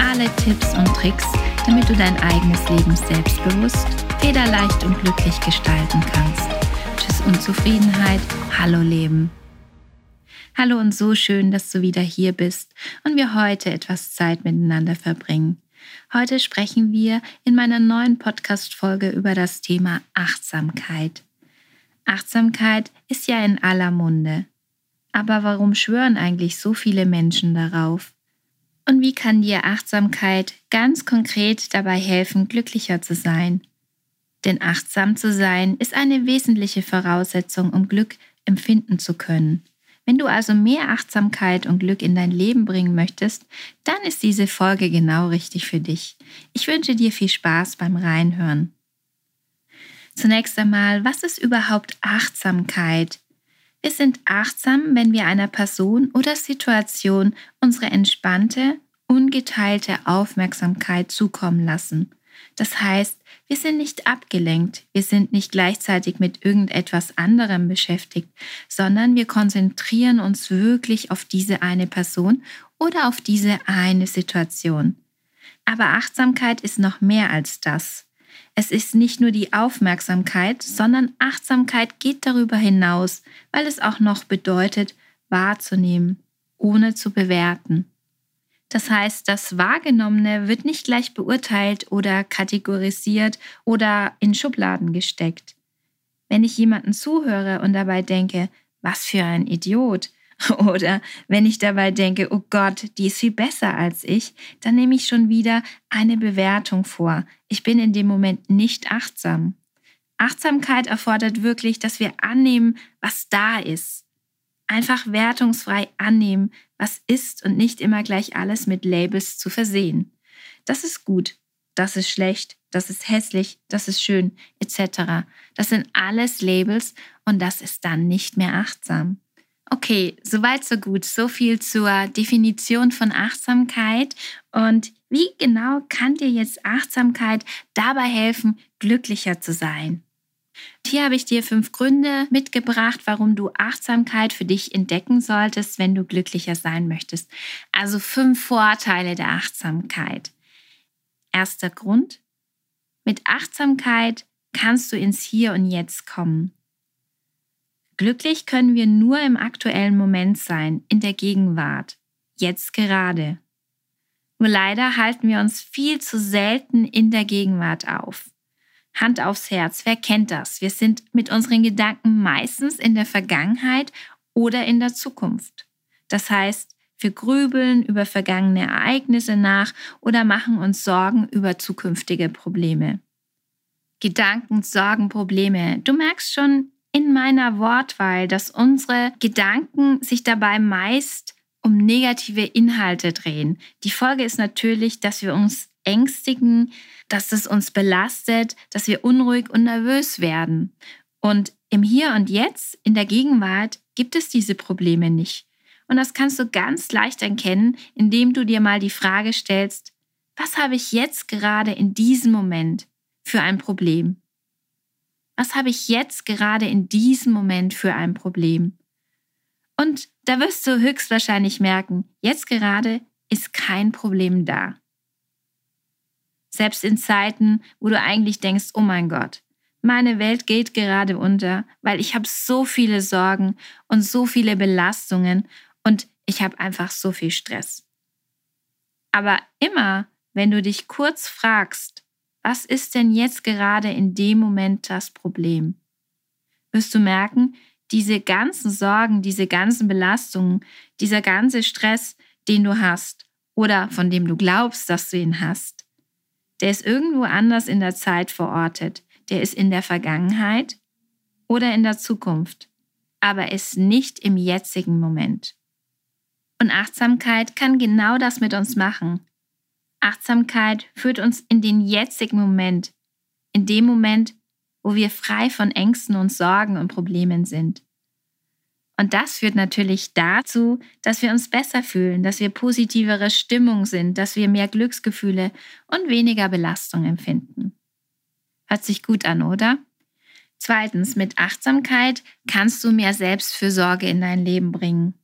alle Tipps und Tricks, damit du dein eigenes Leben selbstbewusst, federleicht und glücklich gestalten kannst. Tschüss Unzufriedenheit, hallo Leben. Hallo und so schön, dass du wieder hier bist und wir heute etwas Zeit miteinander verbringen. Heute sprechen wir in meiner neuen Podcast-Folge über das Thema Achtsamkeit. Achtsamkeit ist ja in aller Munde. Aber warum schwören eigentlich so viele Menschen darauf? Und wie kann dir Achtsamkeit ganz konkret dabei helfen, glücklicher zu sein? Denn achtsam zu sein ist eine wesentliche Voraussetzung, um Glück empfinden zu können. Wenn du also mehr Achtsamkeit und Glück in dein Leben bringen möchtest, dann ist diese Folge genau richtig für dich. Ich wünsche dir viel Spaß beim Reinhören. Zunächst einmal, was ist überhaupt Achtsamkeit? Wir sind achtsam, wenn wir einer Person oder Situation unsere entspannte, ungeteilte Aufmerksamkeit zukommen lassen. Das heißt, wir sind nicht abgelenkt, wir sind nicht gleichzeitig mit irgendetwas anderem beschäftigt, sondern wir konzentrieren uns wirklich auf diese eine Person oder auf diese eine Situation. Aber Achtsamkeit ist noch mehr als das. Es ist nicht nur die Aufmerksamkeit, sondern Achtsamkeit geht darüber hinaus, weil es auch noch bedeutet, wahrzunehmen, ohne zu bewerten. Das heißt, das Wahrgenommene wird nicht gleich beurteilt oder kategorisiert oder in Schubladen gesteckt. Wenn ich jemanden zuhöre und dabei denke, was für ein Idiot, Oder wenn ich dabei denke, oh Gott, die ist viel besser als ich, dann nehme ich schon wieder eine Bewertung vor. Ich bin in dem Moment nicht achtsam. Achtsamkeit erfordert wirklich, dass wir annehmen, was da ist. Einfach wertungsfrei annehmen, was ist und nicht immer gleich alles mit Labels zu versehen. Das ist gut, das ist schlecht, das ist hässlich, das ist schön, etc. Das sind alles Labels und das ist dann nicht mehr achtsam. Okay, soweit so gut. So viel zur Definition von Achtsamkeit. Und wie genau kann dir jetzt Achtsamkeit dabei helfen, glücklicher zu sein? Hier habe ich dir fünf Gründe mitgebracht, warum du Achtsamkeit für dich entdecken solltest, wenn du glücklicher sein möchtest. Also fünf Vorteile der Achtsamkeit. Erster Grund. Mit Achtsamkeit kannst du ins Hier und Jetzt kommen. Glücklich können wir nur im aktuellen Moment sein, in der Gegenwart, jetzt gerade. Nur leider halten wir uns viel zu selten in der Gegenwart auf. Hand aufs Herz, wer kennt das? Wir sind mit unseren Gedanken meistens in der Vergangenheit oder in der Zukunft. Das heißt, wir grübeln über vergangene Ereignisse nach oder machen uns Sorgen über zukünftige Probleme. Gedanken, Sorgen, Probleme. Du merkst schon, in meiner Wortwahl, dass unsere Gedanken sich dabei meist um negative Inhalte drehen. Die Folge ist natürlich, dass wir uns ängstigen, dass es uns belastet, dass wir unruhig und nervös werden. Und im Hier und Jetzt, in der Gegenwart, gibt es diese Probleme nicht. Und das kannst du ganz leicht erkennen, indem du dir mal die Frage stellst, was habe ich jetzt gerade in diesem Moment für ein Problem? Was habe ich jetzt gerade in diesem Moment für ein Problem? Und da wirst du höchstwahrscheinlich merken, jetzt gerade ist kein Problem da. Selbst in Zeiten, wo du eigentlich denkst, oh mein Gott, meine Welt geht gerade unter, weil ich habe so viele Sorgen und so viele Belastungen und ich habe einfach so viel Stress. Aber immer, wenn du dich kurz fragst, was ist denn jetzt gerade in dem Moment das Problem? Wirst du merken, diese ganzen Sorgen, diese ganzen Belastungen, dieser ganze Stress, den du hast oder von dem du glaubst, dass du ihn hast, der ist irgendwo anders in der Zeit verortet. Der ist in der Vergangenheit oder in der Zukunft, aber ist nicht im jetzigen Moment. Und Achtsamkeit kann genau das mit uns machen. Achtsamkeit führt uns in den jetzigen Moment, in dem Moment, wo wir frei von Ängsten und Sorgen und Problemen sind. Und das führt natürlich dazu, dass wir uns besser fühlen, dass wir positivere Stimmung sind, dass wir mehr Glücksgefühle und weniger Belastung empfinden. Hört sich gut an, oder? Zweitens, mit Achtsamkeit kannst du mehr Selbstfürsorge in dein Leben bringen.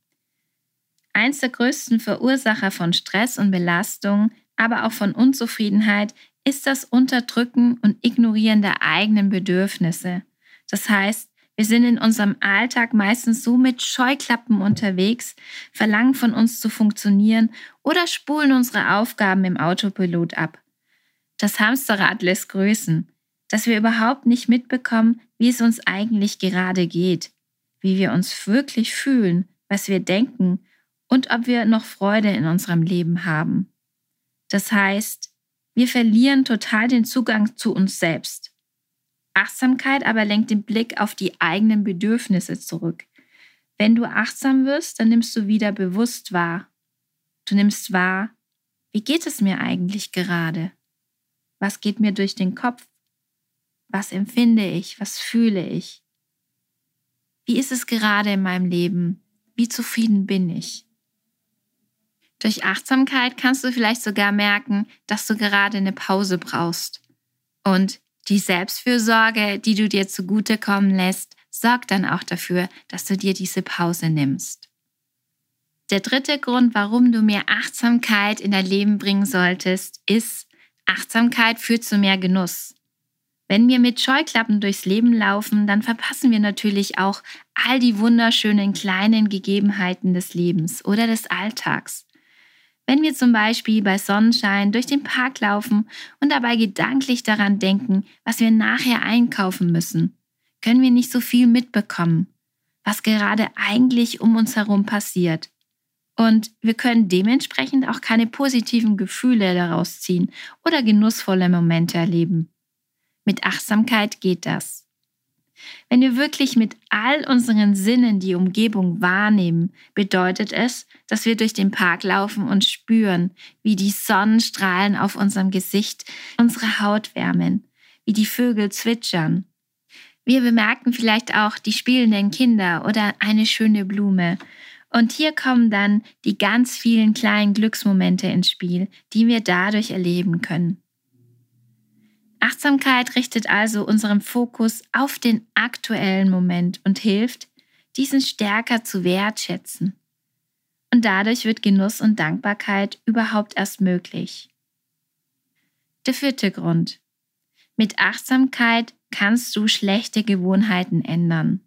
Eins der größten Verursacher von Stress und Belastung, aber auch von Unzufriedenheit ist das Unterdrücken und Ignorieren der eigenen Bedürfnisse. Das heißt, wir sind in unserem Alltag meistens so mit Scheuklappen unterwegs, verlangen von uns zu funktionieren oder spulen unsere Aufgaben im Autopilot ab. Das Hamsterrad lässt grüßen, dass wir überhaupt nicht mitbekommen, wie es uns eigentlich gerade geht, wie wir uns wirklich fühlen, was wir denken und ob wir noch Freude in unserem Leben haben. Das heißt, wir verlieren total den Zugang zu uns selbst. Achtsamkeit aber lenkt den Blick auf die eigenen Bedürfnisse zurück. Wenn du achtsam wirst, dann nimmst du wieder bewusst wahr. Du nimmst wahr, wie geht es mir eigentlich gerade? Was geht mir durch den Kopf? Was empfinde ich? Was fühle ich? Wie ist es gerade in meinem Leben? Wie zufrieden bin ich? Durch Achtsamkeit kannst du vielleicht sogar merken, dass du gerade eine Pause brauchst. Und die Selbstfürsorge, die du dir zugutekommen lässt, sorgt dann auch dafür, dass du dir diese Pause nimmst. Der dritte Grund, warum du mehr Achtsamkeit in dein Leben bringen solltest, ist, Achtsamkeit führt zu mehr Genuss. Wenn wir mit Scheuklappen durchs Leben laufen, dann verpassen wir natürlich auch all die wunderschönen kleinen Gegebenheiten des Lebens oder des Alltags. Wenn wir zum Beispiel bei Sonnenschein durch den Park laufen und dabei gedanklich daran denken, was wir nachher einkaufen müssen, können wir nicht so viel mitbekommen, was gerade eigentlich um uns herum passiert. Und wir können dementsprechend auch keine positiven Gefühle daraus ziehen oder genussvolle Momente erleben. Mit Achtsamkeit geht das. Wenn wir wirklich mit all unseren Sinnen die Umgebung wahrnehmen, bedeutet es, dass wir durch den Park laufen und spüren, wie die Sonnenstrahlen auf unserem Gesicht unsere Haut wärmen, wie die Vögel zwitschern. Wir bemerken vielleicht auch die spielenden Kinder oder eine schöne Blume. Und hier kommen dann die ganz vielen kleinen Glücksmomente ins Spiel, die wir dadurch erleben können. Achtsamkeit richtet also unseren Fokus auf den aktuellen Moment und hilft, diesen stärker zu wertschätzen. Und dadurch wird Genuss und Dankbarkeit überhaupt erst möglich. Der vierte Grund. Mit Achtsamkeit kannst du schlechte Gewohnheiten ändern.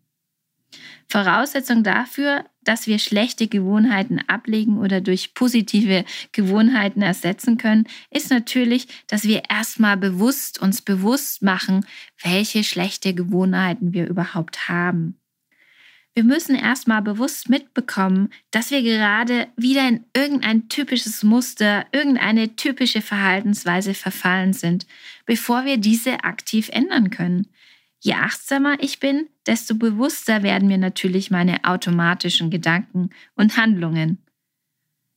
Voraussetzung dafür, dass wir schlechte Gewohnheiten ablegen oder durch positive Gewohnheiten ersetzen können, ist natürlich, dass wir erstmal bewusst uns bewusst machen, welche schlechte Gewohnheiten wir überhaupt haben. Wir müssen erstmal bewusst mitbekommen, dass wir gerade wieder in irgendein typisches Muster, irgendeine typische Verhaltensweise verfallen sind, bevor wir diese aktiv ändern können. Je achtsamer ich bin, desto bewusster werden mir natürlich meine automatischen Gedanken und Handlungen.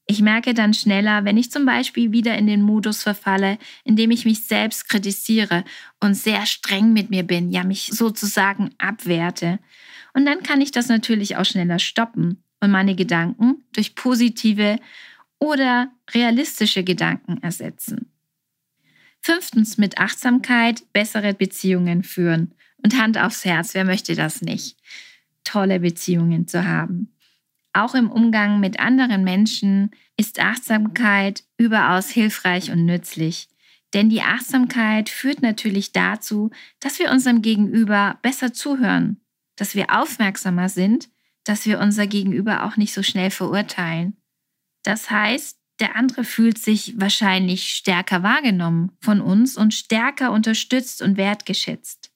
Ich merke dann schneller, wenn ich zum Beispiel wieder in den Modus verfalle, in dem ich mich selbst kritisiere und sehr streng mit mir bin, ja mich sozusagen abwerte. Und dann kann ich das natürlich auch schneller stoppen und meine Gedanken durch positive oder realistische Gedanken ersetzen. Fünftens mit Achtsamkeit bessere Beziehungen führen. Und Hand aufs Herz, wer möchte das nicht? Tolle Beziehungen zu haben. Auch im Umgang mit anderen Menschen ist Achtsamkeit überaus hilfreich und nützlich. Denn die Achtsamkeit führt natürlich dazu, dass wir unserem Gegenüber besser zuhören, dass wir aufmerksamer sind, dass wir unser Gegenüber auch nicht so schnell verurteilen. Das heißt, der andere fühlt sich wahrscheinlich stärker wahrgenommen von uns und stärker unterstützt und wertgeschätzt.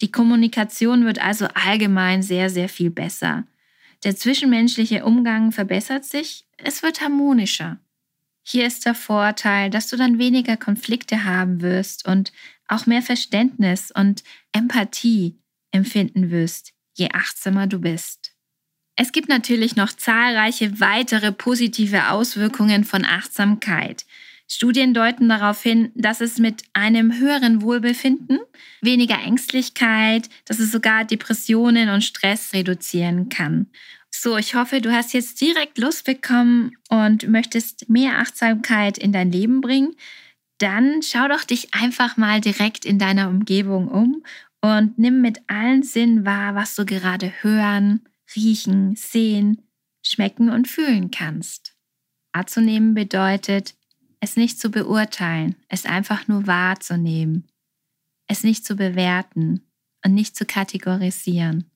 Die Kommunikation wird also allgemein sehr, sehr viel besser. Der zwischenmenschliche Umgang verbessert sich, es wird harmonischer. Hier ist der Vorteil, dass du dann weniger Konflikte haben wirst und auch mehr Verständnis und Empathie empfinden wirst, je achtsamer du bist. Es gibt natürlich noch zahlreiche weitere positive Auswirkungen von Achtsamkeit. Studien deuten darauf hin, dass es mit einem höheren Wohlbefinden, weniger Ängstlichkeit, dass es sogar Depressionen und Stress reduzieren kann. So, ich hoffe, du hast jetzt direkt Lust bekommen und möchtest mehr Achtsamkeit in dein Leben bringen. Dann schau doch dich einfach mal direkt in deiner Umgebung um und nimm mit allen Sinnen wahr, was du gerade hören, riechen, sehen, schmecken und fühlen kannst. Wahrzunehmen bedeutet, es nicht zu beurteilen, es einfach nur wahrzunehmen, es nicht zu bewerten und nicht zu kategorisieren.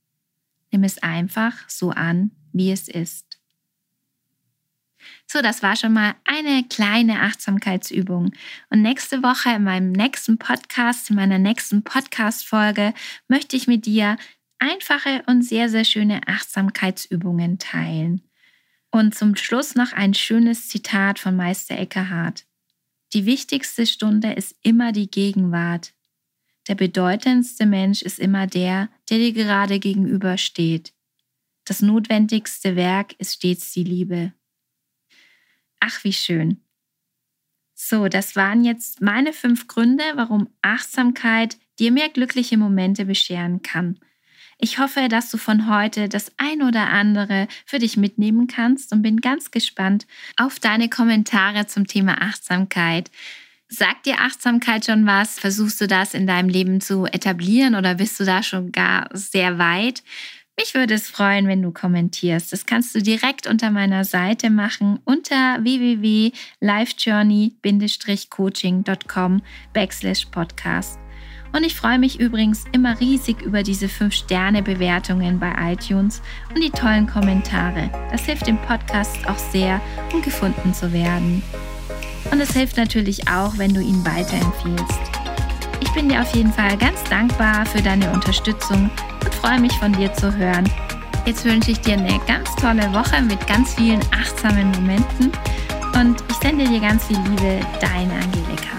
Nimm es einfach so an, wie es ist. So, das war schon mal eine kleine Achtsamkeitsübung. Und nächste Woche in meinem nächsten Podcast, in meiner nächsten Podcast-Folge, möchte ich mit dir einfache und sehr, sehr schöne Achtsamkeitsübungen teilen. Und zum Schluss noch ein schönes Zitat von Meister Eckhart. Die wichtigste Stunde ist immer die Gegenwart. Der bedeutendste Mensch ist immer der, der dir gerade gegenübersteht. Das notwendigste Werk ist stets die Liebe. Ach, wie schön. So, das waren jetzt meine fünf Gründe, warum Achtsamkeit dir mehr glückliche Momente bescheren kann. Ich hoffe, dass du von heute das ein oder andere für dich mitnehmen kannst und bin ganz gespannt auf deine Kommentare zum Thema Achtsamkeit. Sagt dir Achtsamkeit schon was? Versuchst du das in deinem Leben zu etablieren oder bist du da schon gar sehr weit? Mich würde es freuen, wenn du kommentierst. Das kannst du direkt unter meiner Seite machen unter www.lifejourney-coaching.com backslash podcast. Und ich freue mich übrigens immer riesig über diese 5-Sterne-Bewertungen bei iTunes und die tollen Kommentare. Das hilft dem Podcast auch sehr, um gefunden zu werden. Und es hilft natürlich auch, wenn du ihn weiterempfiehlst. Ich bin dir auf jeden Fall ganz dankbar für deine Unterstützung und freue mich von dir zu hören. Jetzt wünsche ich dir eine ganz tolle Woche mit ganz vielen achtsamen Momenten und ich sende dir ganz viel Liebe, deine Angelika.